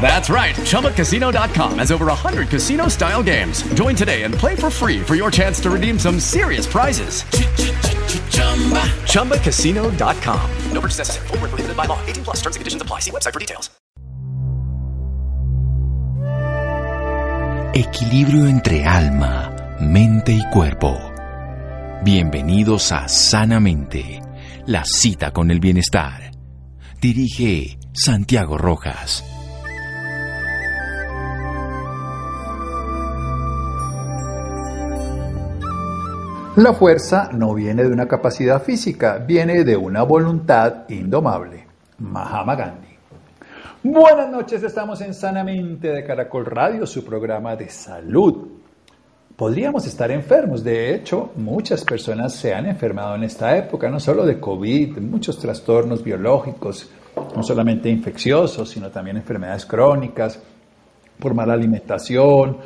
That's right. ChumbaCasino.com has over 100 casino style games. Join today and play for free for your chance to redeem some serious prizes. ChumbaCasino.com. No purchase necessary. Where prohibited by law. 18 plus terms and conditions apply. See website for details. Equilibrio entre alma, mente y cuerpo. Bienvenidos a Sanamente, la cita con el bienestar. Dirige Santiago Rojas. La fuerza no viene de una capacidad física, viene de una voluntad indomable. Mahama Gandhi. Buenas noches, estamos en Sanamente de Caracol Radio, su programa de salud. Podríamos estar enfermos, de hecho, muchas personas se han enfermado en esta época, no solo de COVID, muchos trastornos biológicos, no solamente infecciosos, sino también enfermedades crónicas, por mala alimentación,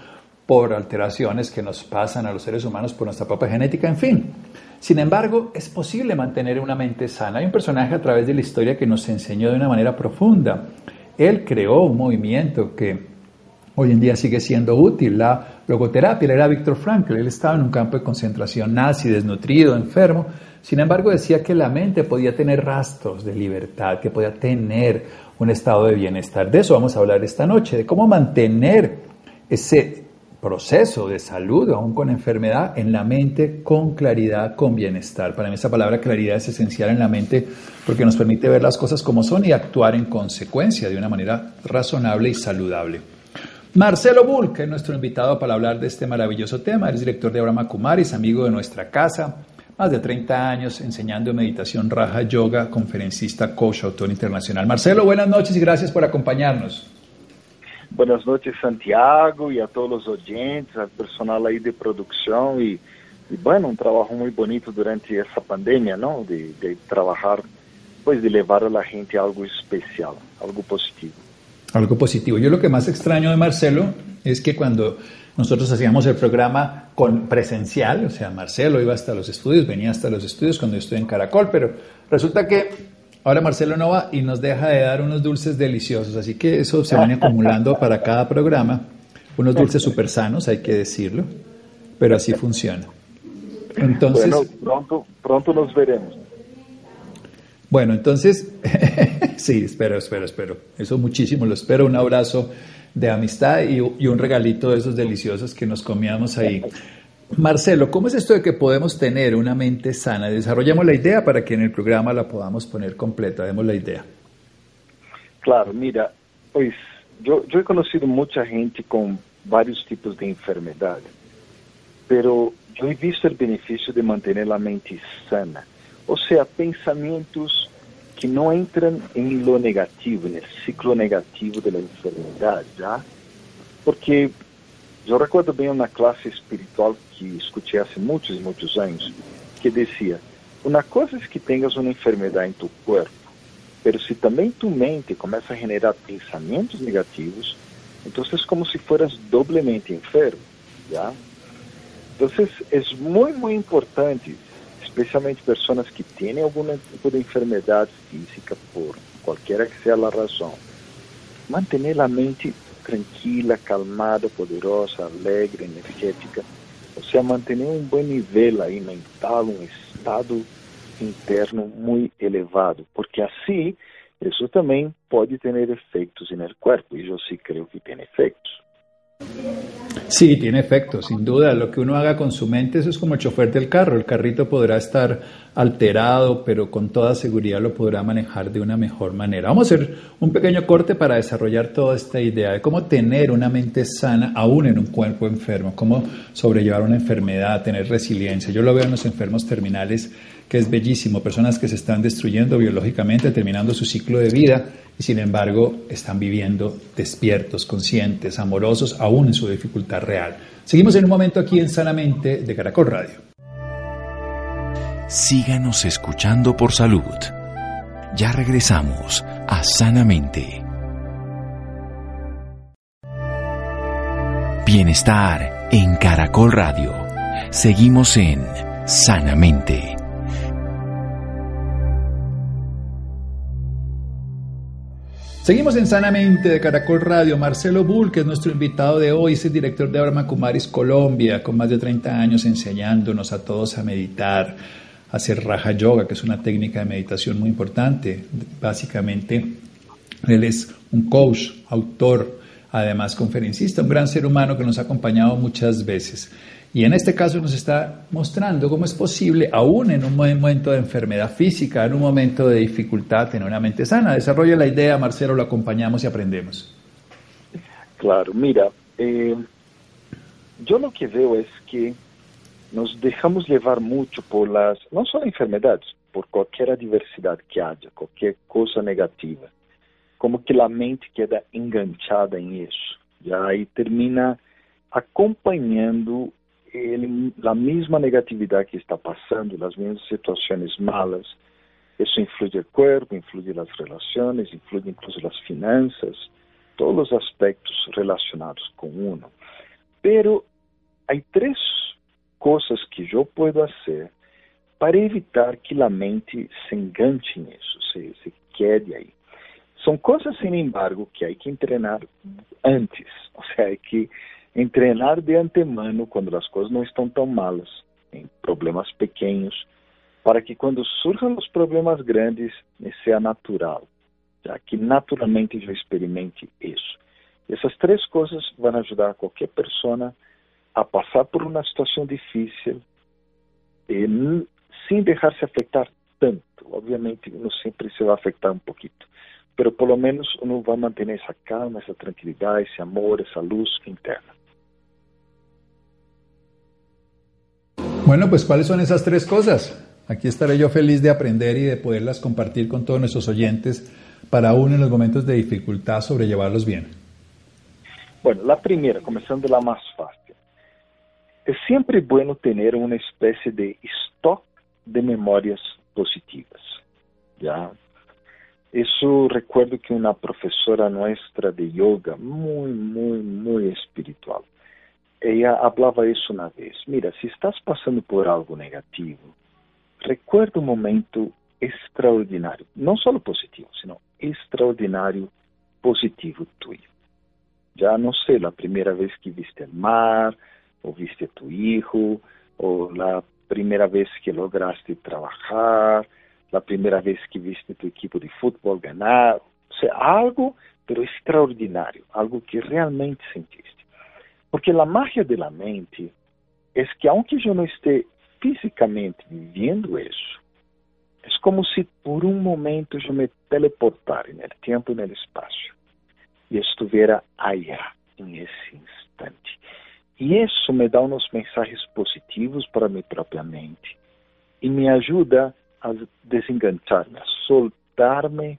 por alteraciones que nos pasan a los seres humanos por nuestra propia genética, en fin. Sin embargo, es posible mantener una mente sana. Hay un personaje a través de la historia que nos enseñó de una manera profunda. Él creó un movimiento que hoy en día sigue siendo útil, la logoterapia. Era Víctor Frankl, él estaba en un campo de concentración nazi, desnutrido, enfermo. Sin embargo, decía que la mente podía tener rastros de libertad, que podía tener un estado de bienestar. De eso vamos a hablar esta noche, de cómo mantener ese proceso de salud, aún con enfermedad, en la mente con claridad, con bienestar. Para mí esa palabra claridad es esencial en la mente porque nos permite ver las cosas como son y actuar en consecuencia de una manera razonable y saludable. Marcelo que es nuestro invitado para hablar de este maravilloso tema, es director de Abraham Kumaris, amigo de nuestra casa, más de 30 años enseñando meditación Raja Yoga, conferencista, coach, autor internacional. Marcelo, buenas noches y gracias por acompañarnos. Buenas noches, Santiago, e a todos os oyentes, al personal aí de e, e bueno, um trabalho muito bonito durante essa pandemia, não? De, trabalhar, pues de levar a la gente algo especial, algo positivo. Algo positivo. Yo lo que más extraño de Marcelo es que cuando nosotros hacíamos el programa con presencial, o sea, Marcelo iba hasta los estudios, venía hasta los estudios cuando yo estoy en Caracol, pero resulta que Ahora Marcelo no va y nos deja de dar unos dulces deliciosos, así que eso se viene acumulando para cada programa. Unos dulces súper sanos, hay que decirlo, pero así funciona. Entonces, bueno, pronto, pronto nos veremos. Bueno, entonces, sí, espero, espero, espero. Eso muchísimo, lo espero. Un abrazo de amistad y, y un regalito de esos deliciosos que nos comíamos ahí. Marcelo, ¿cómo es esto de que podemos tener una mente sana? Desarrollamos la idea para que en el programa la podamos poner completa. Demos la idea. Claro, mira, pues yo, yo he conocido mucha gente con varios tipos de enfermedad, pero yo he visto el beneficio de mantener la mente sana. O sea, pensamientos que no entran en lo negativo, en el ciclo negativo de la enfermedad, ¿ya? Porque eu recordo bem uma classe espiritual que escutei há muitos muitos anos, que dizia: uma coisa é que tenhas uma enfermidade em tu corpo, mas se também tu mente começa a generar pensamentos negativos, então é como se fueras doblemente enfermo, já? Então é muito, muito importante, especialmente pessoas que têm algum tipo de enfermidade física, por qualquer que seja a razão, manter a mente tranquila, calmada, poderosa, alegre, energética. O sea, mantener un buen nivel ahí mental, un estado interno muy elevado, porque así eso también puede tener efectos en el cuerpo, y yo sí creo que tiene efectos. Sí, tiene efecto, sin duda. Lo que uno haga con su mente, eso es como el chofer del carro. El carrito podrá estar alterado, pero con toda seguridad lo podrá manejar de una mejor manera. Vamos a hacer un pequeño corte para desarrollar toda esta idea de cómo tener una mente sana aún en un cuerpo enfermo, cómo sobrellevar una enfermedad, tener resiliencia. Yo lo veo en los enfermos terminales, que es bellísimo, personas que se están destruyendo biológicamente, terminando su ciclo de vida y sin embargo están viviendo despiertos, conscientes, amorosos, aún en su dificultad real. Seguimos en un momento aquí en Sanamente de Caracol Radio. Síganos escuchando por salud. Ya regresamos a Sanamente. Bienestar en Caracol Radio. Seguimos en Sanamente. Seguimos en Sanamente de Caracol Radio. Marcelo Bull, que es nuestro invitado de hoy, es el director de Brahma Kumaris Colombia, con más de 30 años enseñándonos a todos a meditar, a hacer Raja Yoga, que es una técnica de meditación muy importante. Básicamente, él es un coach, autor, además conferencista, un gran ser humano que nos ha acompañado muchas veces. Y en este caso nos está mostrando cómo es posible, aún en un momento de enfermedad física, en un momento de dificultad, tener una mente sana. Desarrolla la idea, Marcelo, lo acompañamos y aprendemos. Claro, mira, eh, yo lo que veo es que nos dejamos llevar mucho por las, no solo enfermedades, por cualquier adversidad que haya, cualquier cosa negativa. Como que la mente queda enganchada en eso. Ya ahí termina acompanhando ele, a mesma negatividade que está passando, as mesmas situações malas, isso influi no corpo, influi nas relações, influi incluso nas finanças, todos os aspectos relacionados com uno. Pero há três coisas que eu posso fazer para evitar que a mente se enganche nisso, se, se quede aí. São coisas, sin embargo, que há que treinar antes, ou seja, que em treinar de antemano quando as coisas não estão tão malas, em problemas pequenos, para que quando surjam os problemas grandes, seja natural, já que naturalmente eu experimente isso. Essas três coisas vão ajudar qualquer pessoa a passar por uma situação difícil e, sem deixar-se afetar tanto. Obviamente, não sempre se vai afetar um pouquinho, mas pelo menos uno vai manter essa calma, essa tranquilidade, esse amor, essa luz interna. Bueno, pues ¿cuáles son esas tres cosas? Aquí estaré yo feliz de aprender y de poderlas compartir con todos nuestros oyentes para aún en los momentos de dificultad sobrellevarlos bien. Bueno, la primera, comenzando la más fácil. Es siempre bueno tener una especie de stock de memorias positivas. ¿ya? Eso recuerdo que una profesora nuestra de yoga, muy, muy, muy espiritual, ella hablaba isso uma vez. Mira, se estás passando por algo negativo, recuerda um momento extraordinário, não só positivo, sino extraordinário positivo tuyo. Já não sei, a primeira vez que viste o mar, ou viste a tu hijo, ou a primeira vez que lograste trabalhar, a primeira vez que viste tu equipo de futebol ganhar, ou seja, algo, pero extraordinário, algo que realmente sentiste. Porque a magia da mente é que, aunque eu não esteja fisicamente vivendo isso, é como se por um momento eu me teleportara no tempo e no espaço e estivesse allá, em esse instante. E isso me dá uns mensagens positivos para minha própria mente e me ajuda a desenganchar-me, a soltar-me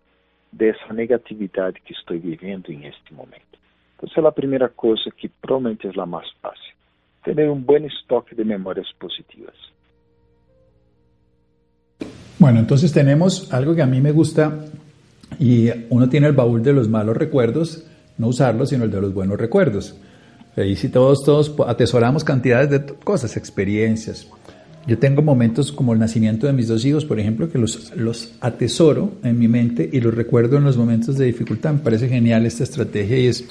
dessa negatividade que estou vivendo este momento. Essa é a primeira coisa que provavelmente é a mais fácil. Ter um bom estoque de memórias positivas. Bueno, entonces tenemos algo que a mí me gusta y uno tiene el baúl de los malos recuerdos, no usarlo, sino el de los buenos recuerdos. Y si todos, todos atesoramos cantidades de cosas, experiencias. Yo tengo momentos como el nacimiento de mis dos hijos, por ejemplo, que los, los atesoro en mi mente y los recuerdo en los momentos de dificultad. Me parece genial esta estrategia y es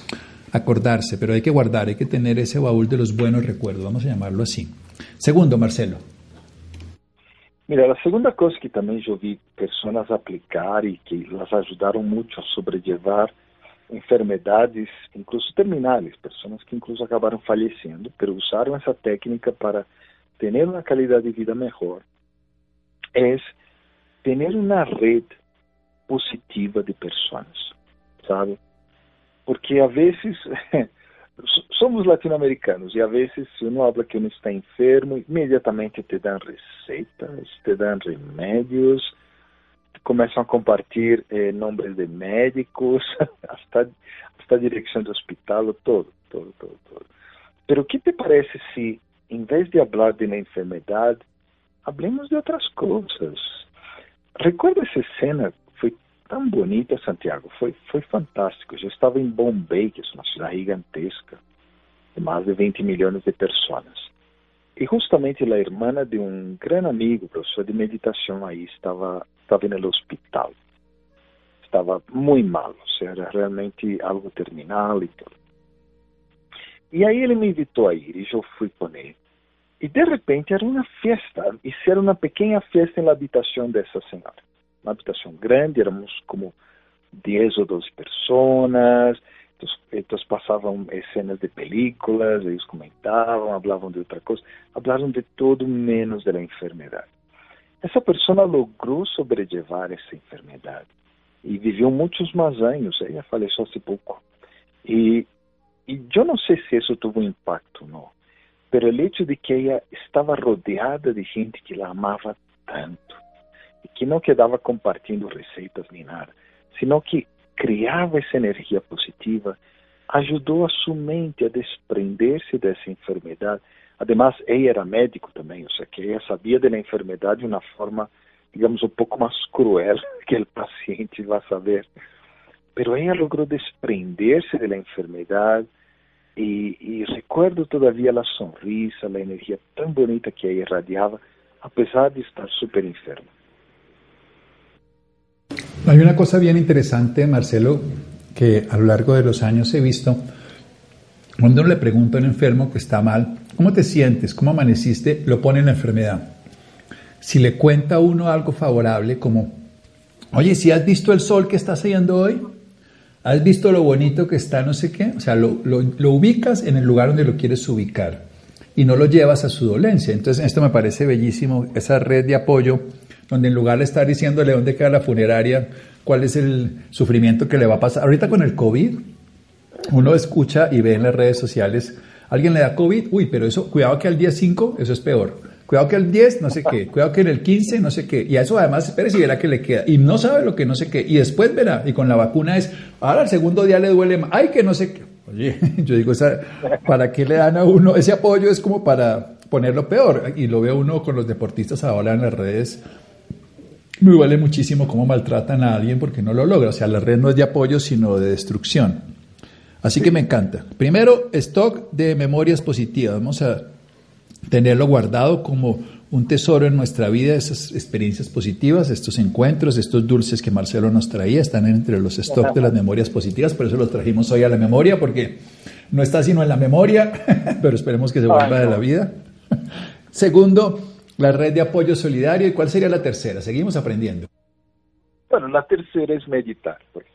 acordarse, pero hay que guardar, hay que tener ese baúl de los buenos recuerdos, vamos a llamarlo así. Segundo, Marcelo. Mira, la segunda cosa que también yo vi personas aplicar y que las ayudaron mucho a sobrellevar enfermedades, incluso terminales, pessoas que incluso acabaram falecendo, pero usaram essa técnica para ter uma qualidade de vida melhor, é ter uma rede positiva de pessoas, sabe? Porque a vezes somos latino-americanos e a vezes se uno habla que uno está enfermo, imediatamente te dão receitas, te dão remédios, começam a compartilhar eh, nomes de médicos, hasta a direção do hospital, todo, todo, todo, todo. Pero que te parece se, em vez de falar de uma enfermidade, hablemos de outras coisas? Recuerda essa cena, tão bonita, Santiago, foi, foi fantástico. Eu estava em Bombay, que é uma cidade gigantesca, de mais de 20 milhões de pessoas. E justamente a irmã de um grande amigo, professor de meditação aí, estava, estava no hospital. Estava muito mal, ou seja, era realmente algo terminal e tudo. E aí ele me invitou a ir e eu fui com ele. E de repente era uma festa, isso era uma pequena festa na habitação dessa senhora. Uma habitação grande, éramos como 10 ou 12 pessoas, então passavam cenas de películas, eles comentavam, falavam de outra coisa, falaram de todo menos da enfermidade. Essa pessoa logrou sobrelevar essa enfermidade e viveu muitos mais anos, ela faleceu há pouco. E, e eu não sei se isso teve um impacto não, pero o hecho de que ela estava rodeada de gente que la amava tanto que não quedava compartilhando receitas nem nada, sino que criava essa energia positiva, ajudou a sua mente a desprender-se dessa enfermidade. Además, ela era médico também, ou seja, que ela sabia da enfermidade de uma forma, digamos, um pouco mais cruel que o paciente vai saber. Pero ela logrou desprender-se da enfermidade e, e recuerdo todavia a sonrisa, a energia tão bonita que ela irradiava, apesar de estar super enferma. Hay una cosa bien interesante, Marcelo, que a lo largo de los años he visto. Cuando uno le pregunta a un enfermo que está mal, ¿cómo te sientes? ¿Cómo amaneciste? Lo pone en la enfermedad. Si le cuenta uno algo favorable, como, oye, si has visto el sol que está saliendo hoy, has visto lo bonito que está, no sé qué, o sea, lo ubicas en el lugar donde lo quieres ubicar y no lo llevas a su dolencia. Entonces, esto me parece bellísimo, esa red de apoyo donde en lugar de estar diciéndole dónde queda la funeraria, cuál es el sufrimiento que le va a pasar. Ahorita con el COVID, uno escucha y ve en las redes sociales, alguien le da COVID, uy, pero eso, cuidado que al día 5, eso es peor. Cuidado que al 10, no sé qué. Cuidado que en el 15, no sé qué. Y a eso además, espere si verá que le queda. Y no sabe lo que no sé qué. Y después verá. Y con la vacuna es, ahora el segundo día le duele más. Ay, que no sé qué. Oye, yo digo, ¿para qué le dan a uno? Ese apoyo es como para ponerlo peor. Y lo ve uno con los deportistas ahora en las redes me duele muchísimo cómo maltratan a alguien porque no lo logra. O sea, la red no es de apoyo, sino de destrucción. Así que me encanta. Primero, stock de memorias positivas. Vamos a tenerlo guardado como un tesoro en nuestra vida, esas experiencias positivas, estos encuentros, estos dulces que Marcelo nos traía, están entre los stocks de las memorias positivas, por eso los trajimos hoy a la memoria, porque no está sino en la memoria, pero esperemos que se vuelva de la vida. Segundo, la red de apoyo solidario. ¿Y cuál sería la tercera? Seguimos aprendiendo. Bueno, la tercera es meditar. Pues.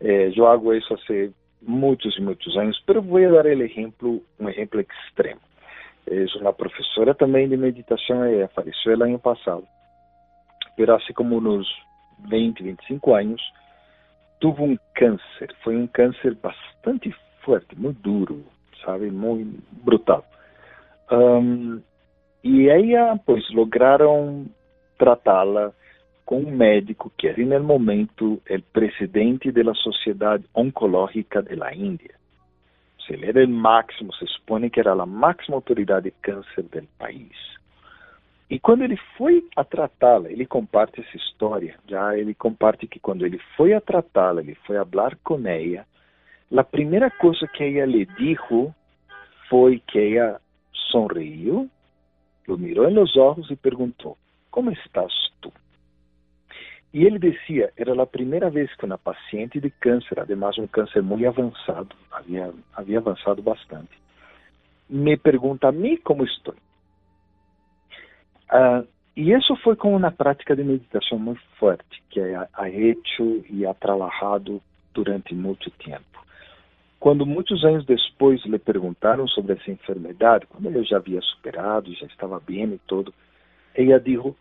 Eh, yo hago eso hace muchos y muchos años, pero voy a dar el ejemplo, un ejemplo extremo. Es una profesora también de meditación, ella falleció el año pasado, pero hace como unos 20, 25 años, tuvo un cáncer. Fue un cáncer bastante fuerte, muy duro, sabe, muy brutal. E ella, pues, lograram tratá-la com um médico que era, no momento, o presidente da Sociedade Oncológica da Índia. Ele era o máximo, se supõe que era a máxima autoridade de câncer do país. E quando ele foi a tratá-la, ele comparte essa história. Já ele comparte que quando ele foi a tratá-la, ele foi a falar com ela, a primeira coisa que ela lhe disse foi que ela sorriu lo mirou nos olhos e perguntou: Como estás tu? E ele dizia: Era a primeira vez que uma paciente de câncer, además um câncer muito avançado, havia, havia avançado bastante, me pergunta a mim como estou. Uh, e isso foi com uma prática de meditação muito forte que ha hecho e ha trabalhado durante mucho tiempo. Cuando muchos años después le preguntaron sobre esa enfermedad, cuando ella ya había superado y ya estaba bien y todo, ella dijo,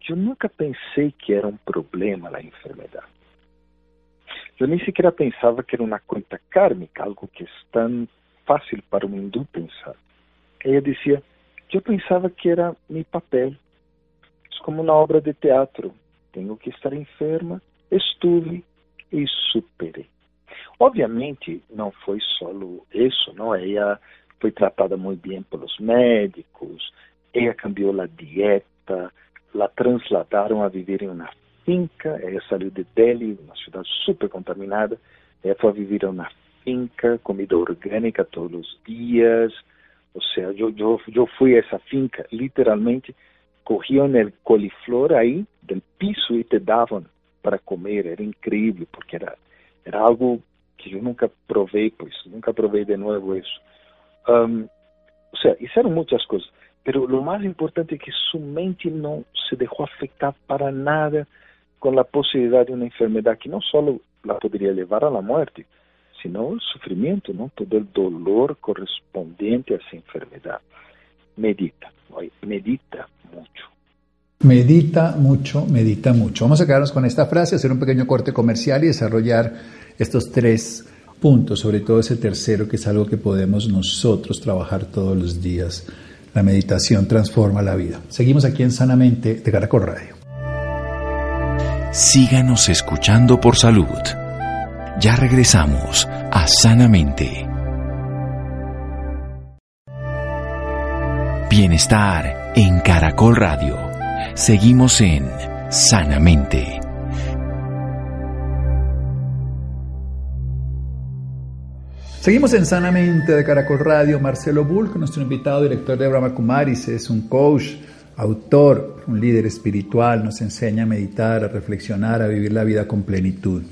yo nunca pensé que era un problema la enfermedad. Yo ni siquiera pensaba que era una cuenta kármica, algo que es tan fácil para un hindú pensar. Ella decía, yo pensaba que era mi papel. Es como una obra de teatro. Tengo que estar enferma, estuve e superei. Obviamente, não foi só isso, não? Ela foi tratada muito bem pelos médicos, ela cambiou a dieta, la trasladaram a viver em uma finca, ela saiu de Delhi, uma cidade super contaminada, ela foi viver em uma finca, comida orgânica todos os dias, ou seja, eu, eu, eu fui a essa finca, literalmente, corriam no coliflor aí, do piso, e te davam para comer, era incrível, porque era, era algo que eu nunca provei, pois, nunca provei de novo isso. Um, ou seja, isso eram muitas coisas. Mas o mais importante é que sua mente não se deixou afetar para nada com a possibilidade de uma enfermidade que não só la poderia levar à morte, sino o sofrimento, não todo o dolor correspondente a essa enfermidade. Medita, medita muito. Medita mucho, medita mucho. Vamos a quedarnos con esta frase, hacer un pequeño corte comercial y desarrollar estos tres puntos, sobre todo ese tercero, que es algo que podemos nosotros trabajar todos los días. La meditación transforma la vida. Seguimos aquí en Sanamente de Caracol Radio. Síganos escuchando por salud. Ya regresamos a Sanamente. Bienestar en Caracol Radio. Seguimos en Sanamente. Seguimos en Sanamente de Caracol Radio. Marcelo Bulk, nuestro invitado, director de Brahma Kumaris, es un coach, autor, un líder espiritual, nos enseña a meditar, a reflexionar, a vivir la vida con plenitud.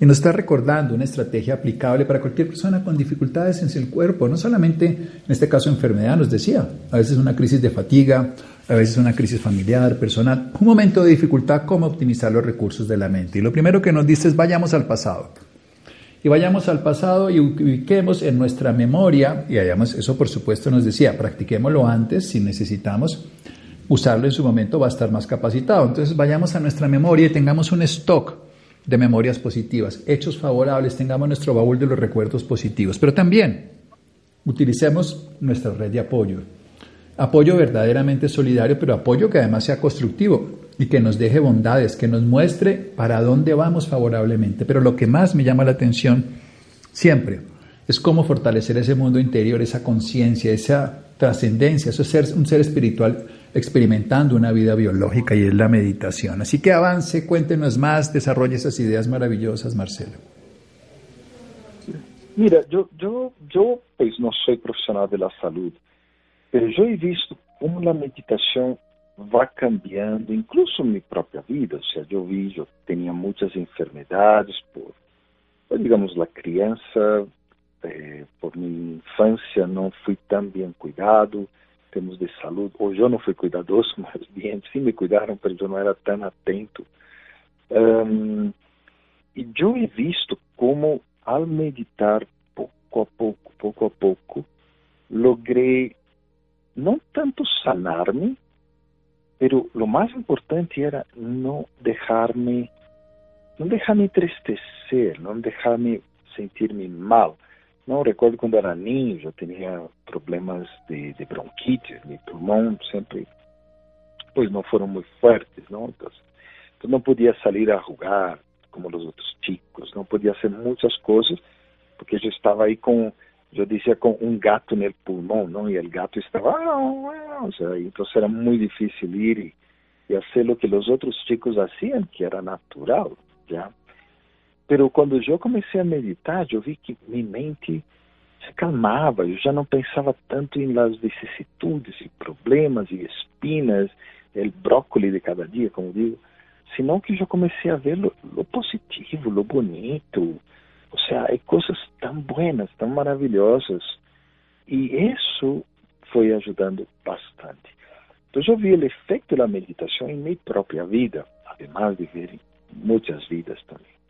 Y nos está recordando una estrategia aplicable para cualquier persona con dificultades en el cuerpo, no solamente en este caso enfermedad, nos decía, a veces una crisis de fatiga, a veces una crisis familiar, personal, un momento de dificultad, cómo optimizar los recursos de la mente. Y lo primero que nos dice es vayamos al pasado y vayamos al pasado y ubiquemos en nuestra memoria, y hayamos, eso por supuesto nos decía, practiquémoslo antes si necesitamos usarlo en su momento va a estar más capacitado. Entonces vayamos a nuestra memoria y tengamos un stock de memorias positivas, hechos favorables, tengamos nuestro baúl de los recuerdos positivos, pero también utilicemos nuestra red de apoyo. Apoyo verdaderamente solidario, pero apoyo que además sea constructivo y que nos deje bondades, que nos muestre para dónde vamos favorablemente. Pero lo que más me llama la atención siempre es cómo fortalecer ese mundo interior, esa conciencia, esa trascendencia, eso es ser un ser espiritual experimentando una vida biológica y es la meditación. Así que avance, cuéntenos más, desarrolle esas ideas maravillosas, Marcelo. Mira, yo, yo, yo pues no soy profesional de la salud, pero yo he visto cómo la meditación vai cambiando, incluso minha própria vida. Ou seja, eu vi, eu tinha muitas enfermidades por, digamos, a criança, eh, por minha infância não fui tão bem cuidado, temos de saúde. Hoje eu não fui cuidadoso, mas bem, sim me cuidaram, mas eu não era tão atento. Um, e eu he visto como, ao meditar pouco a pouco, pouco a pouco, logrei não tanto sanar-me, Pero lo más importante era no dejarme, no dejarme entristecer, no dejarme sentirme mal. No recuerdo cuando era niño, yo tenía problemas de, de bronquitis, mi pulmón siempre, pues no fueron muy fuertes, ¿no? Entonces, entonces no podía salir a jugar como los otros chicos, no podía hacer muchas cosas porque yo estaba ahí con yo decía con un gato en el pulmón, ¿no? Y el gato estaba, ah, o sea, entonces era muy difícil ir y, y, hacer lo que los otros chicos hacían, que era natural, ¿ya? Pero cuando yo comencé a meditar, yo vi que mi mente se calmava, eu já não pensava tanto em las vicissitudes e problemas e espinas, el brócoli de cada dia, como digo, senão que eu já comecei a ver lo, lo positivo, lo bonito, o sea, hay cosas tan buenas, tan maravillosas. Y eso foi ajudando bastante. Então, eu vi o efeito da meditação em minha própria vida, además de ver muitas vidas também.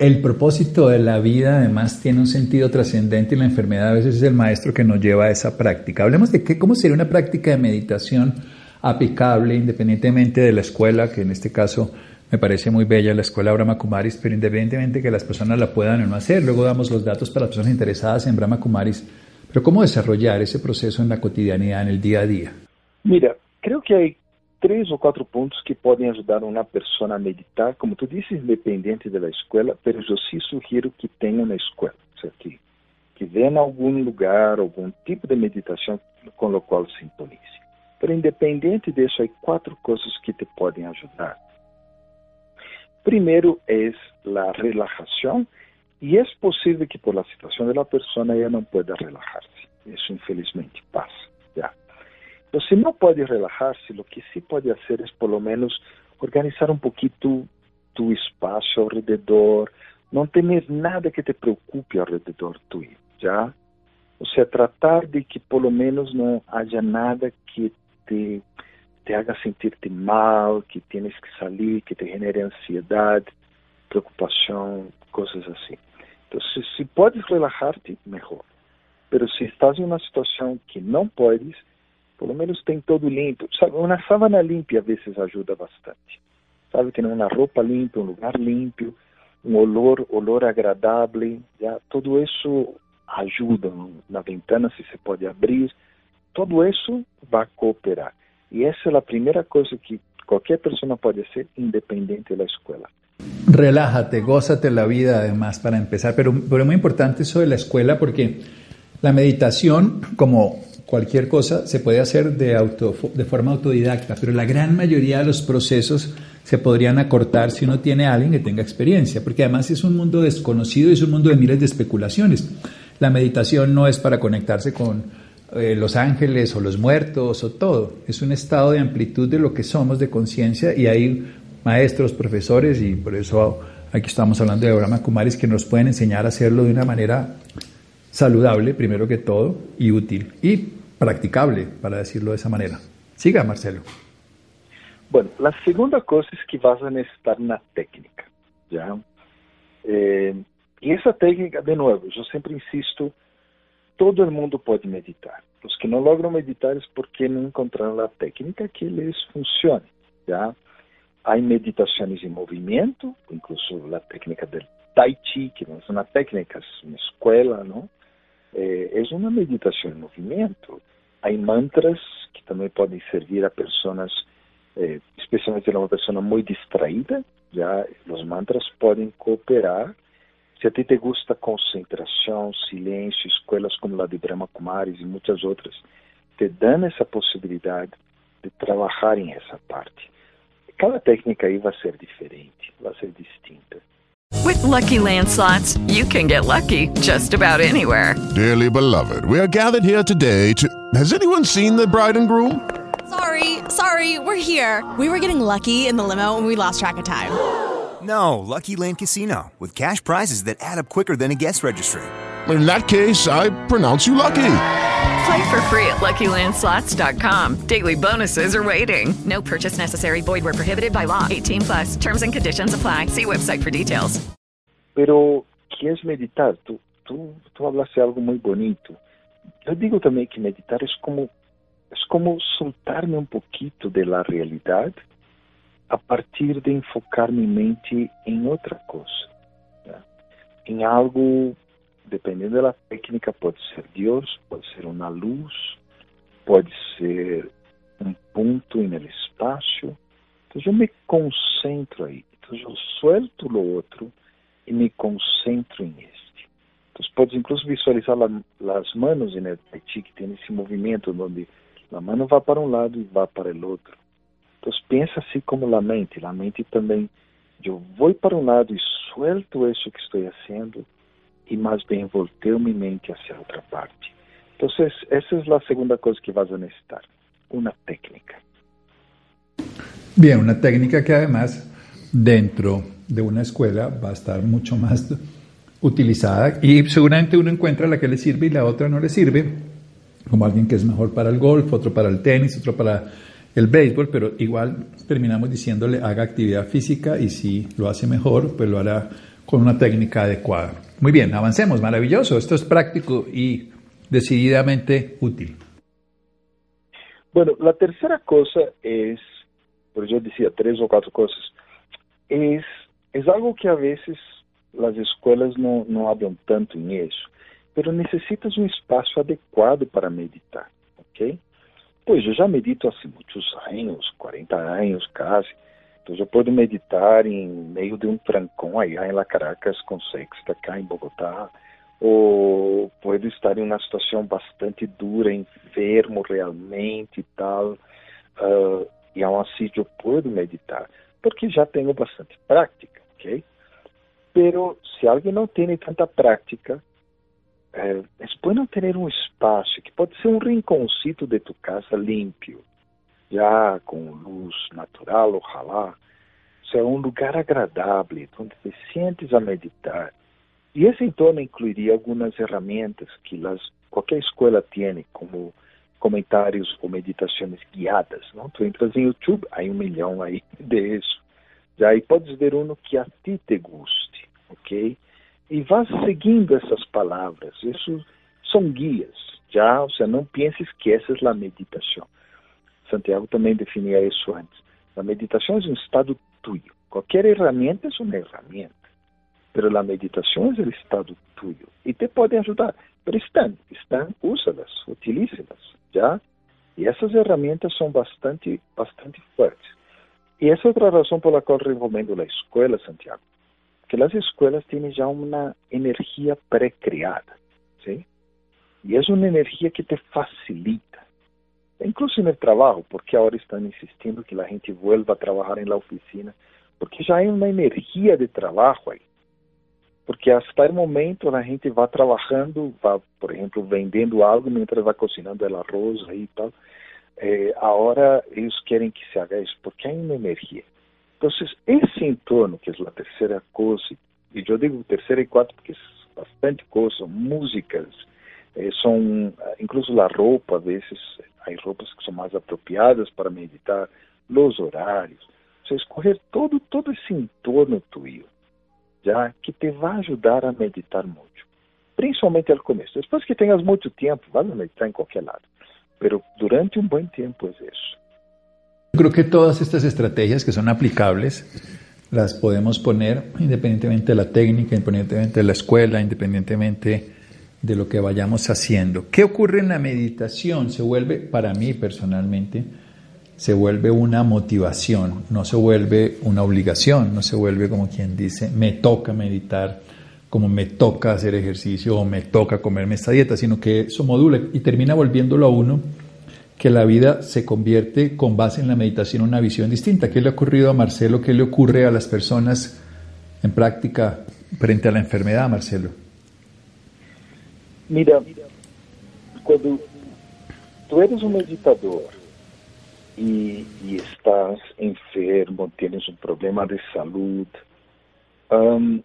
el propósito de la vida además tiene un sentido trascendente y la enfermedad a veces es el maestro que nos lleva a esa práctica. Hablemos de qué, cómo sería una práctica de meditación aplicable independientemente de la escuela, que en este caso me parece muy bella la escuela Brahma Kumaris, pero independientemente de que las personas la puedan o no hacer, luego damos los datos para las personas interesadas en Brahma Kumaris, pero cómo desarrollar ese proceso en la cotidianidad, en el día a día. Mira, creo que hay três ou quatro pontos que podem ajudar uma pessoa a meditar, como tu disse, independente da escola, mas eu sim sugiro que tenha na escola, certo? Que, que venha em algum lugar, algum tipo de meditação com o qual sintonize. Mas independente disso, há quatro coisas que te podem ajudar. Primeiro é a relaxação, e é possível que por la situação da pessoa ela não pueda relajar-se. Isso infelizmente passa. Você não pode relajar-se, o que sim pode fazer é, pelo menos, organizar um pouquinho tu espaço ao redor, não ter nada que te preocupe ao redor tuyo, já? Ou seja, tratar de que pelo menos não haja nada que te, te haga sentir-te mal, que tienes que sair, que te genere ansiedade, preocupação, coisas assim. Então, se, se podes relajar-te, melhor. Mas se estás em uma situação que não podes, pelo menos tem todo limpo. Sabe, uma sábana limpa às vezes ajuda bastante. Sabe, ter uma roupa limpa, um lugar limpo, um olor, olor agradável, já tudo isso ajuda. Na ventana se você pode abrir, tudo isso vai cooperar. E essa é a primeira coisa que qualquer pessoa pode ser, independente da escola. Relájate, gózate la vida además para empezar, pero, pero es muy importante eso de la escuela porque la meditación, como cualquier cosa se puede hacer de, auto, de forma autodidacta, pero la gran mayoría de los procesos se podrían acortar si uno tiene a alguien que tenga experiencia, porque además es un mundo desconocido y es un mundo de miles de especulaciones. La meditación no es para conectarse con eh, los ángeles o los muertos o todo, es un estado de amplitud de lo que somos, de conciencia, y hay maestros, profesores, y por eso aquí estamos hablando de Brahma Kumaris, que nos pueden enseñar a hacerlo de una manera saludable, primero que todo, y útil. Y practicable, para decirlo de esa manera. Siga, Marcelo. Bueno, la segunda cosa es que vas a necesitar una técnica, ¿ya? Eh, y esa técnica, de nuevo, yo siempre insisto, todo el mundo puede meditar. Los que no logran meditar es porque no encontraron la técnica que les funcione, ¿ya? Hay meditaciones en movimiento, incluso la técnica del Tai Chi, que no es una técnica, es una escuela, ¿no? Eh, es una meditación en movimiento. Hay mantras que também podem servir a pessoas, eh, especialmente uma pessoa muito distraída, já os mantras podem cooperar. Se a ti te gusta concentração, silêncio, escolas como a de Brahma Kumaris e muitas outras, te dão essa possibilidade de trabalhar em essa parte. Cada técnica aí vai ser diferente, vai ser distinta. With lucky landslots, you can get lucky just about anywhere. Dearly beloved, we are gathered here today to. Has anyone seen the bride and groom? Sorry, sorry, we're here. We were getting lucky in the limo and we lost track of time. No, Lucky Land Casino, with cash prizes that add up quicker than a guest registry. In that case, I pronounce you lucky. Play for free at LuckyLandSlots.com. Daily bonuses are waiting. No purchase necessary. Void where prohibited by law. 18 plus. Terms and conditions apply. See website for details. Pero, ¿quieres meditar? Tú, tú, tú hablaste algo muy bonito. Yo digo también que meditar es como, es como soltarme un poquito de la realidad a partir de enfocar mi mente en otra cosa. ¿ya? En algo dependendo da técnica, pode ser Deus, pode ser uma luz, pode ser um ponto no espaço. Então eu me concentro aí. Então eu suelto o outro e me concentro em este. Então podes incluso visualizar as manos em Haiti que tem esse movimento onde a mão vai para um lado e vai para o outro. Então pensa assim como a mente. A mente também, eu vou para um lado e suelto isso que estou fazendo y más bien volteo mi mente hacia otra parte. Entonces, esa es la segunda cosa que vas a necesitar, una técnica. Bien, una técnica que además dentro de una escuela va a estar mucho más utilizada y seguramente uno encuentra la que le sirve y la otra no le sirve, como alguien que es mejor para el golf, otro para el tenis, otro para el béisbol, pero igual terminamos diciéndole haga actividad física y si lo hace mejor, pues lo hará con una técnica adecuada. Muy bien, avancemos, maravilloso. Esto es práctico y decididamente útil. Bueno, la tercera cosa es, por yo decía tres o cuatro cosas, es, es algo que a veces las escuelas no, no hablan tanto en eso, pero necesitas un espacio adecuado para meditar, ¿ok? Pues eu já medito há muitos anos, 40 anos quase, então eu posso meditar em meio de um trancão aí em La Caracas com sexta, cá em Bogotá, ou pode estar em uma situação bastante dura, enfermo realmente e tal, uh, e aún assim eu posso meditar, porque já tenho bastante prática, ok? Pero se alguém não tem tanta prática, é, é bueno um espaço que pode ser um rinconcito de tu casa limpio, já com luz natural, ojalá, seja um lugar agradável, onde te sientes a meditar, e esse entorno incluiria algumas ferramentas que las, qualquer escola tem, como comentários ou meditações guiadas. Não? Tu entras em YouTube, há um milhão aí de isso. Já aí podes ver um que a ti te guste, ok? E vá seguindo essas palavras. Isso são guias, já? Seja, não essa é a meditação. Santiago também definia isso antes. A meditação é um estado tuyo. Qualquer ferramenta é uma ferramenta. Pero a meditação é o estado tuyo e te pode ajudar. Pero estão, estão, úsalas, utilícelas, já? E essas ferramentas são bastante, bastante fortes. E essa é outra razão pela qual recomendo a escola, Santiago. Que as escolas têm já uma energia pré-criada, ¿sí? E é uma energia que te facilita. Incluso no trabalho, porque agora estão insistindo que a gente vuelva a trabalhar na oficina, porque já há uma energia de trabalho aí porque hasta o momento a gente vai trabalhando, vai, por exemplo, vendendo algo mientras vai cozinhando o arroz e tal. Eh, agora eles querem que se haga isso, porque há uma energia. Então, esse entorno, que é a terceira coisa, e eu digo terceira e quarta porque é bastante coisa, músicas, eh, são, incluso a roupa, às vezes, há roupas que são mais apropriadas para meditar, os horários. Você escolher todo, todo esse entorno tuyo já que te vai ajudar a meditar muito, principalmente ao começo. Depois que tenhas muito tempo, vai meditar em qualquer lado, pero durante um bom tempo é isso. Creo que todas estas estrategias que son aplicables las podemos poner independientemente de la técnica, independientemente de la escuela, independientemente de lo que vayamos haciendo. ¿Qué ocurre en la meditación? Se vuelve, para mí personalmente, se vuelve una motivación, no se vuelve una obligación, no se vuelve como quien dice, me toca meditar, como me toca hacer ejercicio o me toca comerme esta dieta, sino que eso modula y termina volviéndolo a uno que la vida se convierte con base en la meditación una visión distinta. ¿Qué le ha ocurrido a Marcelo? ¿Qué le ocurre a las personas en práctica frente a la enfermedad, Marcelo? Mira, cuando tú eres un meditador, e, e estás enfermo, tienes um problema de saúde, um,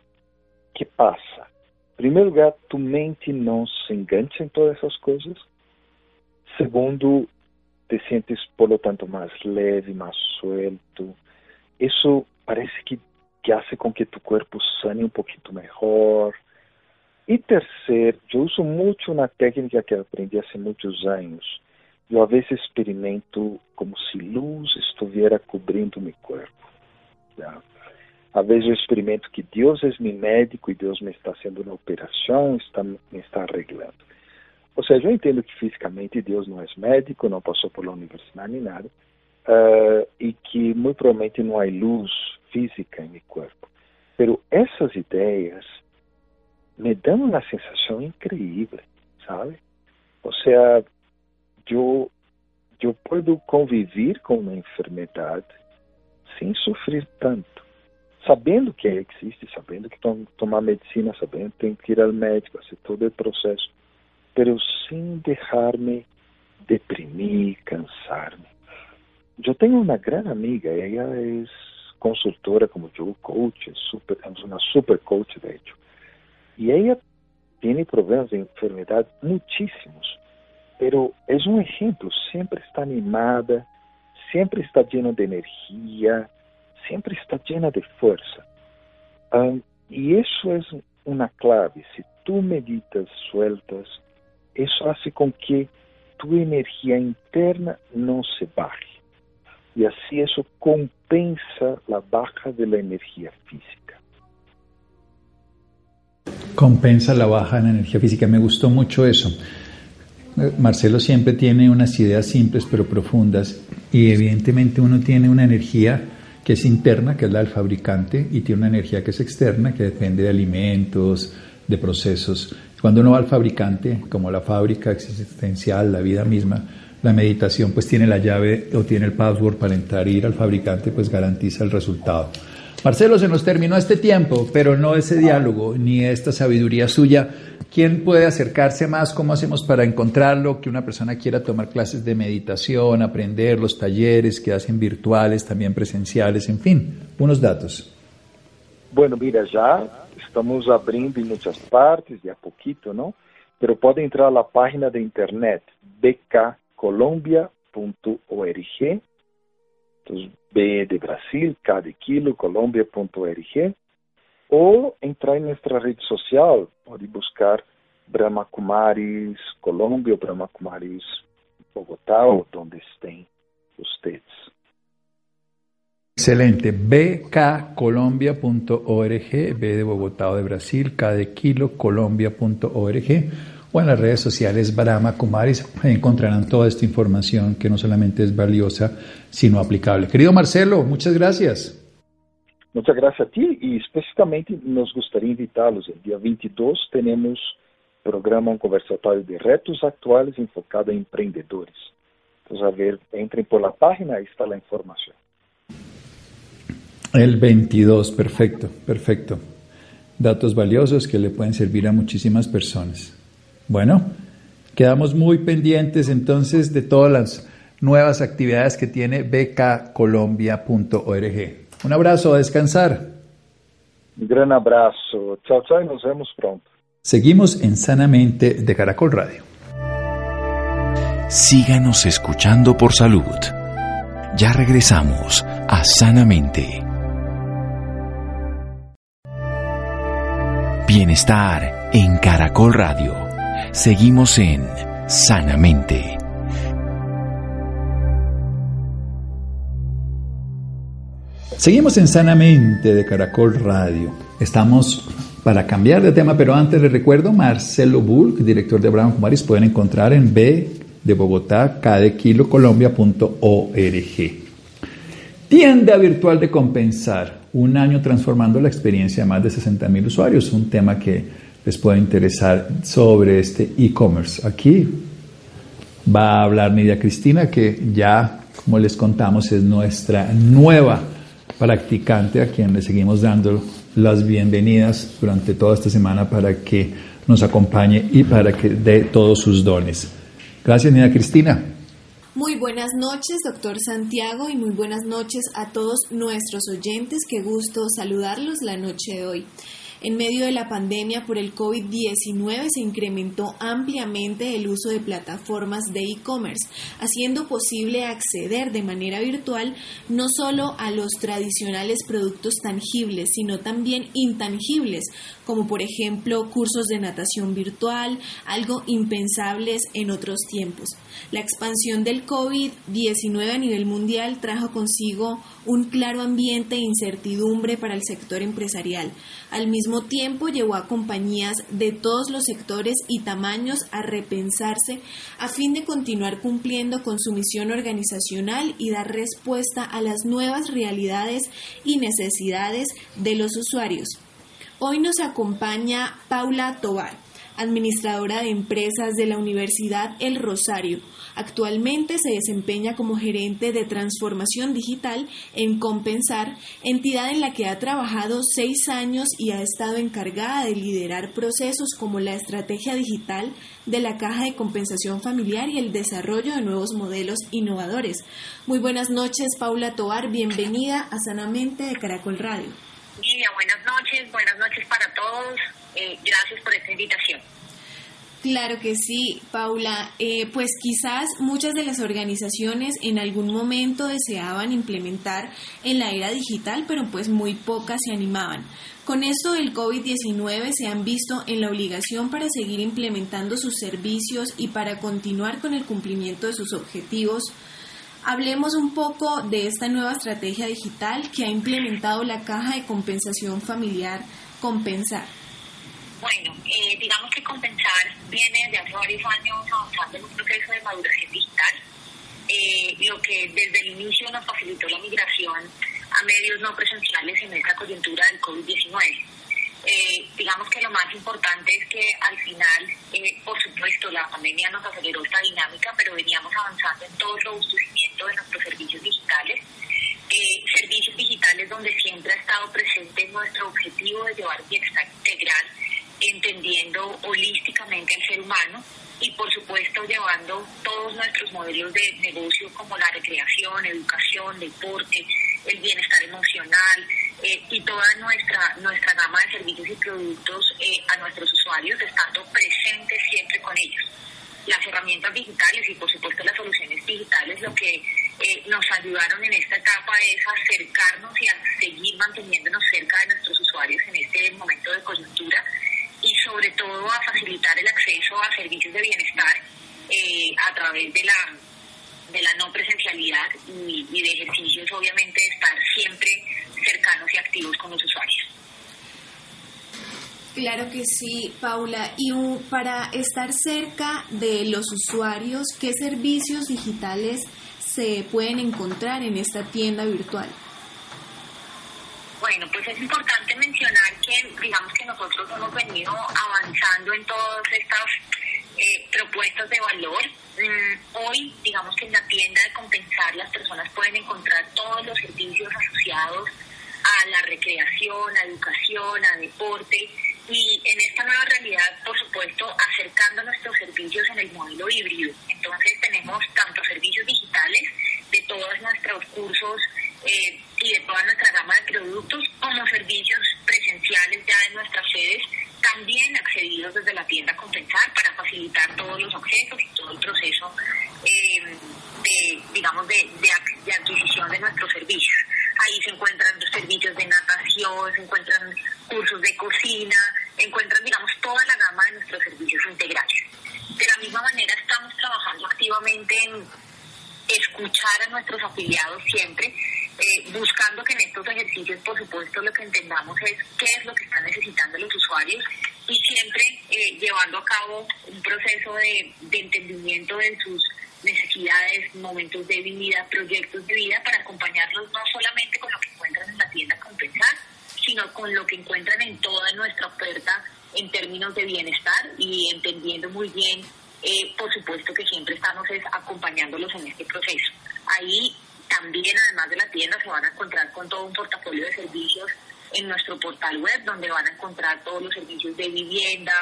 que passa? Em primeiro lugar, tu mente não se engancha em todas essas coisas. Segundo, te sientes, por lo tanto, mais leve, mais suelto. Isso parece que, que hace com que tu corpo sane um pouquinho melhor. E terceiro, eu uso muito uma técnica que aprendi há muitos anos, eu a vezes experimento como se luz estivesse cobrindo meu corpo. Já. Às vezes eu experimento que Deus é meu médico e Deus me está fazendo uma operação, está, me está arreglando. Ou seja, eu entendo que fisicamente Deus não é médico, não passou pela universidade nem nada, uh, e que muito provavelmente não há luz física em meu corpo. Mas essas ideias me dão uma sensação incrível, sabe? Ou seja, eu, eu posso conviver com uma enfermidade sem sofrer tanto, sabendo que existe, sabendo que que tomar medicina, sabendo que tenho que ir ao médico, fazer todo o processo, mas sem deixar-me deprimir, cansar-me. Eu tenho uma grande amiga, ela é consultora como eu, coach, super, é uma super coach, de hecho. E ela tem problemas de enfermidade muitíssimos pero é um exemplo, sempre está animada, sempre está llena de energia, sempre está llena de força. Um, Y eso es una clave. Si tú meditas, sueltas, eso hace con que tu energía interna no se baje. Y así eso compensa la baja de la energía física. Compensa la baja de la energía física. Me gustó mucho eso. Marcelo siempre tiene unas ideas simples pero profundas y evidentemente uno tiene una energía que es interna, que es la del fabricante, y tiene una energía que es externa, que depende de alimentos, de procesos. Cuando uno va al fabricante, como la fábrica existencial, la vida misma, la meditación pues tiene la llave o tiene el password para entrar e ir al fabricante, pues garantiza el resultado. Marcelo, se nos terminó este tiempo, pero no ese diálogo ni esta sabiduría suya. ¿Quién puede acercarse más? ¿Cómo hacemos para encontrarlo? Que una persona quiera tomar clases de meditación, aprender los talleres que hacen virtuales, también presenciales, en fin, unos datos. Bueno, mira, ya estamos abrindo en muchas partes, de a poquito, ¿no? Pero puede entrar a la página de internet bkcolombia.org entonces, B de Brasil, K de Kilo, Colombia.org, ou entrar em nossa rede social, pode buscar Brahma Kumaris Colômbia ou Brahma Kumaris Bogotá, ou onde estén vocês. Excelente. bkcolombia.org, B de Bogotá o de Brasil, K de Kilo, Colombia.org o en las redes sociales Brahma Kumaris encontrarán toda esta información que no solamente es valiosa, sino aplicable. Querido Marcelo, muchas gracias. Muchas gracias a ti y específicamente nos gustaría invitarlos. El día 22 tenemos programa un conversatorio de retos actuales enfocado en emprendedores. Entonces, a ver, entren por la página, ahí está la información. El 22, perfecto, perfecto. Datos valiosos que le pueden servir a muchísimas personas. Bueno, quedamos muy pendientes entonces de todas las nuevas actividades que tiene bkcolombia.org. Un abrazo, a descansar. Un gran abrazo. Chao, chao y nos vemos pronto. Seguimos en Sanamente de Caracol Radio. Síganos escuchando por salud. Ya regresamos a Sanamente. Bienestar en Caracol Radio. Seguimos en Sanamente. Seguimos en Sanamente de Caracol Radio. Estamos para cambiar de tema, pero antes les recuerdo, Marcelo Bulk, director de Abraham Kumaris, pueden encontrar en B de Bogotá, Kilo. Tienda virtual de compensar, un año transformando la experiencia de más de 60 mil usuarios, un tema que les pueda interesar sobre este e-commerce. Aquí va a hablar Nidia Cristina, que ya, como les contamos, es nuestra nueva practicante a quien le seguimos dando las bienvenidas durante toda esta semana para que nos acompañe y para que dé todos sus dones. Gracias, Nidia Cristina. Muy buenas noches, doctor Santiago, y muy buenas noches a todos nuestros oyentes. Qué gusto saludarlos la noche de hoy. En medio de la pandemia por el COVID-19 se incrementó ampliamente el uso de plataformas de e-commerce, haciendo posible acceder de manera virtual no solo a los tradicionales productos tangibles, sino también intangibles, como por ejemplo cursos de natación virtual, algo impensables en otros tiempos. La expansión del COVID-19 a nivel mundial trajo consigo un claro ambiente de incertidumbre para el sector empresarial. Al mismo tiempo llevó a compañías de todos los sectores y tamaños a repensarse a fin de continuar cumpliendo con su misión organizacional y dar respuesta a las nuevas realidades y necesidades de los usuarios. Hoy nos acompaña Paula Tobar administradora de empresas de la Universidad El Rosario. Actualmente se desempeña como gerente de transformación digital en Compensar, entidad en la que ha trabajado seis años y ha estado encargada de liderar procesos como la estrategia digital de la Caja de Compensación Familiar y el desarrollo de nuevos modelos innovadores. Muy buenas noches, Paula Tobar. Bienvenida a Sanamente de Caracol Radio. Lidia, buenas noches, buenas noches para todos. Eh, gracias por esta invitación. Claro que sí, Paula. Eh, pues quizás muchas de las organizaciones en algún momento deseaban implementar en la era digital, pero pues muy pocas se animaban. Con esto del COVID-19 se han visto en la obligación para seguir implementando sus servicios y para continuar con el cumplimiento de sus objetivos. Hablemos un poco de esta nueva estrategia digital que ha implementado la Caja de Compensación Familiar Compensar. Bueno, eh, digamos que Compensar viene desde hace varios años avanzando en un proceso de maduración digital, eh, lo que desde el inicio nos facilitó la migración a medios no presenciales en esta coyuntura del COVID-19. Eh, digamos que lo más importante es que al final, por supuesto, la pandemia nos aceleró esta dinámica, pero veníamos avanzando en todo el robustecimiento de nuestros servicios digitales. servicios digitales donde siempre ha estado presente nuestro objetivo de llevar bienestar integral entendiendo holísticamente al ser humano y por supuesto llevando todos nuestros modelos de negocio como la recreación, educación, deporte, el bienestar emocional eh, y toda nuestra, nuestra gama de servicios y productos eh, a nuestros usuarios, estando presentes siempre con ellos. Las herramientas digitales y por supuesto las soluciones digitales lo que eh, nos ayudaron en esta etapa es acercarnos y a seguir manteniéndonos cerca de nuestros usuarios en este momento de coyuntura y sobre todo a facilitar el acceso a servicios de bienestar eh, a través de la de la no presencialidad y, de ejercicios, obviamente, estar siempre cercanos y activos con los usuarios. Claro que sí, Paula. Y para estar cerca de los usuarios, ¿qué servicios digitales se pueden encontrar en esta tienda virtual? Bueno, pues es importante mencionar que digamos que nosotros hemos venido avanzando en todas estas eh, propuestas de valor. Mm, hoy, digamos que en la tienda de compensar las personas pueden encontrar todos los servicios asociados a la recreación, a educación, a deporte y en esta nueva realidad, por supuesto, acercando nuestros servicios en el modelo híbrido. Entonces tenemos tanto servicios digitales de todos nuestros cursos eh, y de toda nuestra gama de productos como servicios presenciales ya en nuestras sedes, también accedidos desde la tienda Compensar para facilitar todos los accesos y todo el proceso eh, de, digamos, de, de, adquisición de nuestros servicios. Ahí se encuentran los servicios de natación, se encuentran cursos de cocina, encuentran, digamos, toda la gama de nuestros servicios integrales. De la misma manera, estamos trabajando activamente en escuchar a nuestros afiliados siempre eh, buscando que en estos ejercicios, por supuesto, lo que entendamos es qué es lo que están necesitando los usuarios y siempre eh, llevando a cabo un proceso de, entendimiento de sus necesidades, momentos de vida, proyectos de vida, para acompañarlos no solamente con lo que encuentran en la tienda Compensar, sino con lo que encuentran en toda nuestra oferta en términos de bienestar y entendiendo muy bien, eh, por supuesto, que siempre estamos acompañándolos en este proceso. Ahí también, además de la tienda, se van a encontrar con todo un portafolio de servicios en nuestro portal web, donde van a encontrar todos los servicios de vivienda,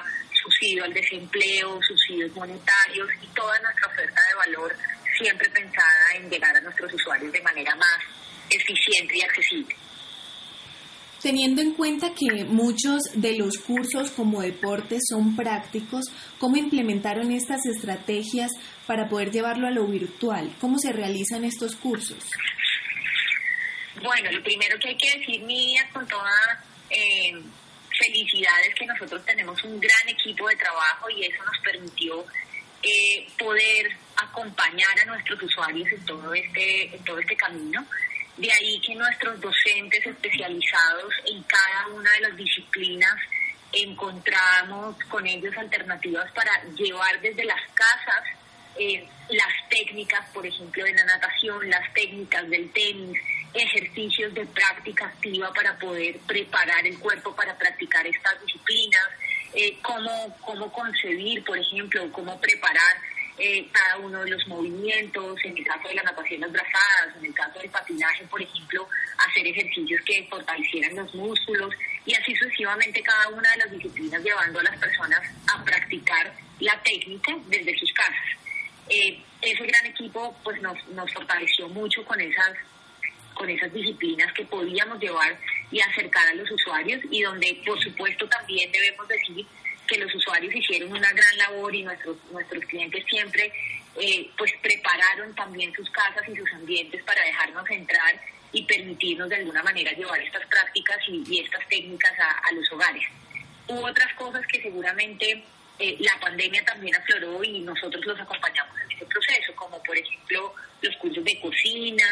subsidio al desempleo, subsidios monetarios y toda nuestra oferta de valor siempre pensada en llegar a nuestros usuarios de manera más eficiente y accesible. Teniendo en cuenta que muchos de los cursos como deportes son prácticos, ¿cómo implementaron estas estrategias para poder llevarlo a lo virtual? ¿Cómo se realizan estos cursos? Bueno, lo primero que hay que decir, Mía, con toda eh, felicidad es que nosotros tenemos un gran equipo de trabajo y eso nos permitió eh, poder acompañar a nuestros usuarios en todo este, en todo este camino. De ahí que nuestros docentes especializados en cada una de las disciplinas encontramos con ellos alternativas para llevar desde las casas eh, las técnicas, por ejemplo, de la natación, las técnicas del tenis, ejercicios de práctica activa para poder preparar el cuerpo para practicar estas disciplinas, eh, cómo, cómo concebir, por ejemplo, cómo preparar eh, cada uno de los movimientos, en el caso de la natación las brazadas, en el caso del patinaje, por ejemplo, hacer ejercicios que fortalecieran los músculos y así sucesivamente cada una de las disciplinas llevando a las personas a practicar la técnica desde sus casas. Eh, ese gran equipo pues nos, nos fortaleció mucho con esas con esas disciplinas que podíamos llevar y acercar a los usuarios y donde por supuesto también debemos decir que los usuarios hicieron una gran labor y nuestros, nuestros clientes siempre eh, pues prepararon también sus casas y sus ambientes para dejarnos entrar y permitirnos de alguna manera llevar estas prácticas y, estas técnicas a, los hogares. Hubo otras cosas que seguramente eh, la pandemia también afloró y nosotros los acompañamos en ese proceso, como por ejemplo los cursos de cocina,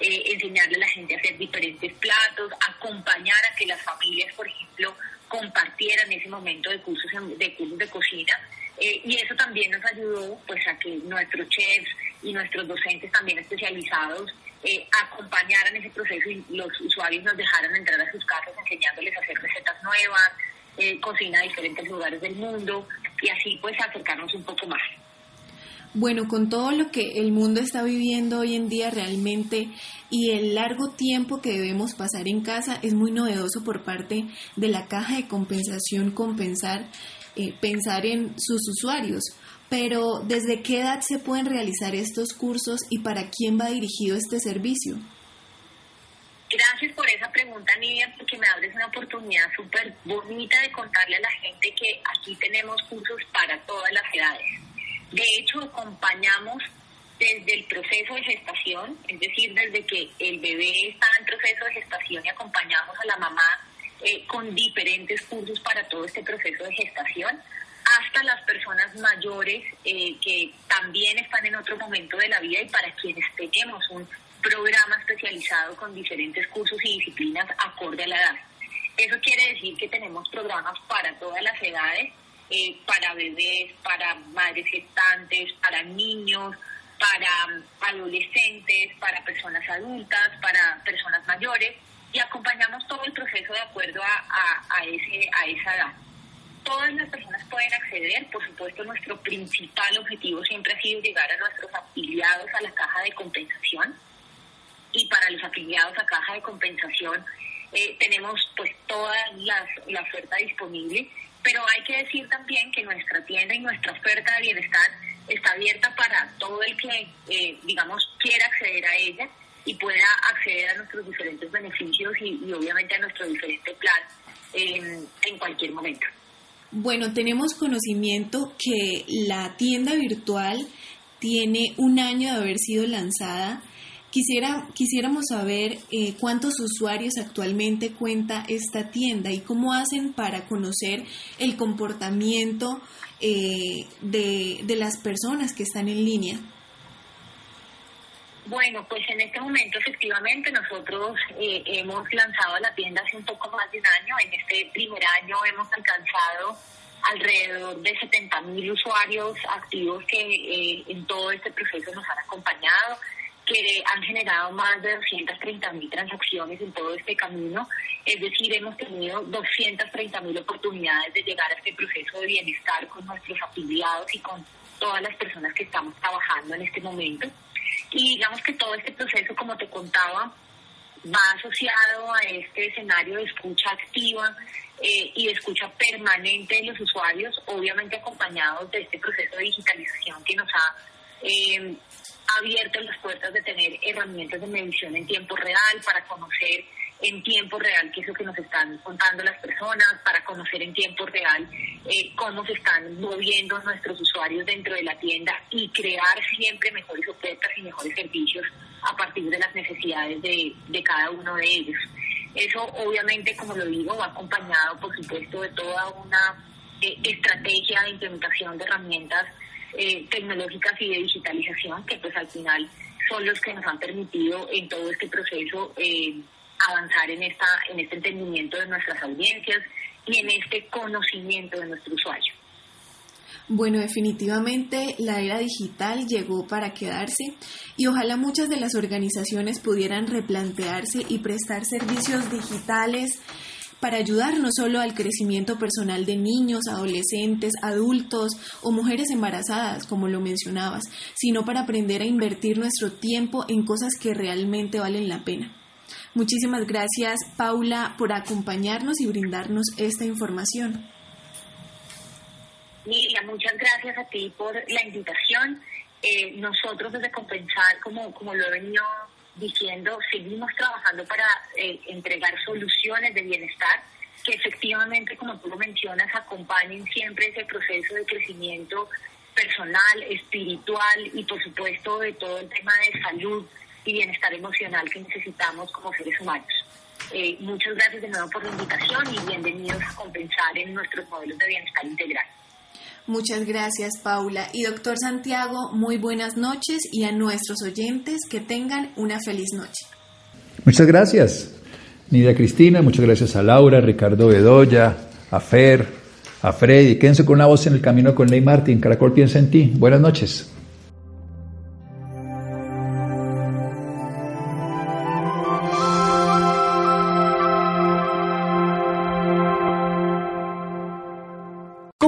eh, enseñarle a la gente a hacer diferentes platos, acompañar a que las familias, por ejemplo, compartieran ese momento de cursos de, cursos de cocina. Eh, y eso también nos ayudó pues a que nuestros chefs y nuestros docentes también especializados eh, acompañaran ese proceso y los usuarios nos dejaran entrar a sus casas enseñándoles a hacer recetas nuevas, eh, cocina a diferentes lugares del mundo y así pues acercarnos un poco más. Bueno, con todo lo que el mundo está viviendo hoy en día realmente y el largo tiempo que debemos pasar en casa es muy novedoso por parte de la caja de compensación compensar, eh, pensar en sus usuarios. Pero ¿desde qué edad se pueden realizar estos cursos y para quién va dirigido este servicio? Gracias por esa pregunta, Nidia, porque me abres una oportunidad súper bonita de contarle a la gente que aquí tenemos cursos para todas las edades. De hecho, acompañamos desde el proceso de gestación, es decir, desde que el bebé está en proceso de gestación y acompañamos a la mamá eh, con diferentes cursos para todo este proceso de gestación, hasta las personas mayores eh, que también están en otro momento de la vida y para quienes tenemos un programa especializado con diferentes cursos y disciplinas acorde a la edad. Eso quiere decir que tenemos programas para todas las edades eh, para bebés, para madres gestantes, para niños, para um, adolescentes, para personas adultas, para personas mayores y acompañamos todo el proceso de acuerdo a, ese, a esa edad. Todas las personas pueden acceder, por supuesto nuestro principal objetivo siempre ha sido llegar a nuestros afiliados a la caja de compensación y para los afiliados a caja de compensación eh, tenemos pues toda la oferta disponible pero hay que decir también que nuestra tienda y nuestra oferta de bienestar está abierta para todo el que, eh, digamos, quiera acceder a ella y pueda acceder a nuestros diferentes beneficios y, obviamente a nuestro diferente plan en cualquier momento. Bueno, tenemos conocimiento que la tienda virtual tiene un año de haber sido lanzada Quisiera, quisiéramos saber eh, cuántos usuarios actualmente cuenta esta tienda y cómo hacen para conocer el comportamiento eh, de, las personas que están en línea. Bueno, pues en este momento efectivamente nosotros eh, hemos lanzado la tienda hace un poco más de un año. En este primer año hemos alcanzado alrededor de 70 mil usuarios activos que en todo este proceso nos han acompañado que han generado más de 230 mil transacciones en todo este camino. Es decir, hemos tenido 230 mil oportunidades de llegar a este proceso de bienestar con nuestros afiliados y con todas las personas que estamos trabajando en este momento. Y digamos que todo este proceso, como te contaba, va asociado a este escenario de escucha activa eh, y de escucha permanente de los usuarios, obviamente acompañados de este proceso de digitalización que nos ha eh, abierto las puertas de tener herramientas de medición en tiempo real para conocer en tiempo real qué es lo que nos están contando las personas, para conocer en tiempo real eh, cómo se están moviendo nuestros usuarios dentro de la tienda y crear siempre mejores ofertas y mejores servicios a partir de las necesidades de, de cada uno de ellos. Eso obviamente, como lo digo, va acompañado por supuesto de toda una eh, estrategia de implementación de herramientas eh, tecnológicas y de digitalización, que pues al final son los que nos han permitido en todo este proceso eh, avanzar en, esta, en este entendimiento de nuestras audiencias y en este conocimiento de nuestro usuario. Bueno, definitivamente la era digital llegó para quedarse y ojalá muchas de las organizaciones pudieran replantearse y prestar servicios digitales para ayudar no solo al crecimiento personal de niños, adolescentes, adultos o mujeres embarazadas, como lo mencionabas, sino para aprender a invertir nuestro tiempo en cosas que realmente valen la pena. Muchísimas gracias, Paula, por acompañarnos y brindarnos esta información. Miriam, muchas gracias a ti por la invitación. Eh, nosotros desde Compensar, como, como lo he venido diciendo, seguimos trabajando para eh, entregar soluciones de bienestar que efectivamente, como tú lo mencionas, acompañen siempre ese proceso de crecimiento personal, espiritual y por supuesto de todo el tema de salud y bienestar emocional que necesitamos como seres humanos. Eh, muchas gracias de nuevo por la invitación y bienvenidos a compensar en nuestros modelos de bienestar integral. Muchas gracias, Paula. Y doctor Santiago, muy buenas noches y a nuestros oyentes que tengan una feliz noche. Muchas gracias, Nidia Cristina, muchas gracias a Laura, Ricardo Bedoya, a Fer, a Freddy. Quédense con una voz en el camino con Ley Martín. Caracol piensa en ti. Buenas noches.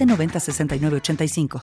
906985.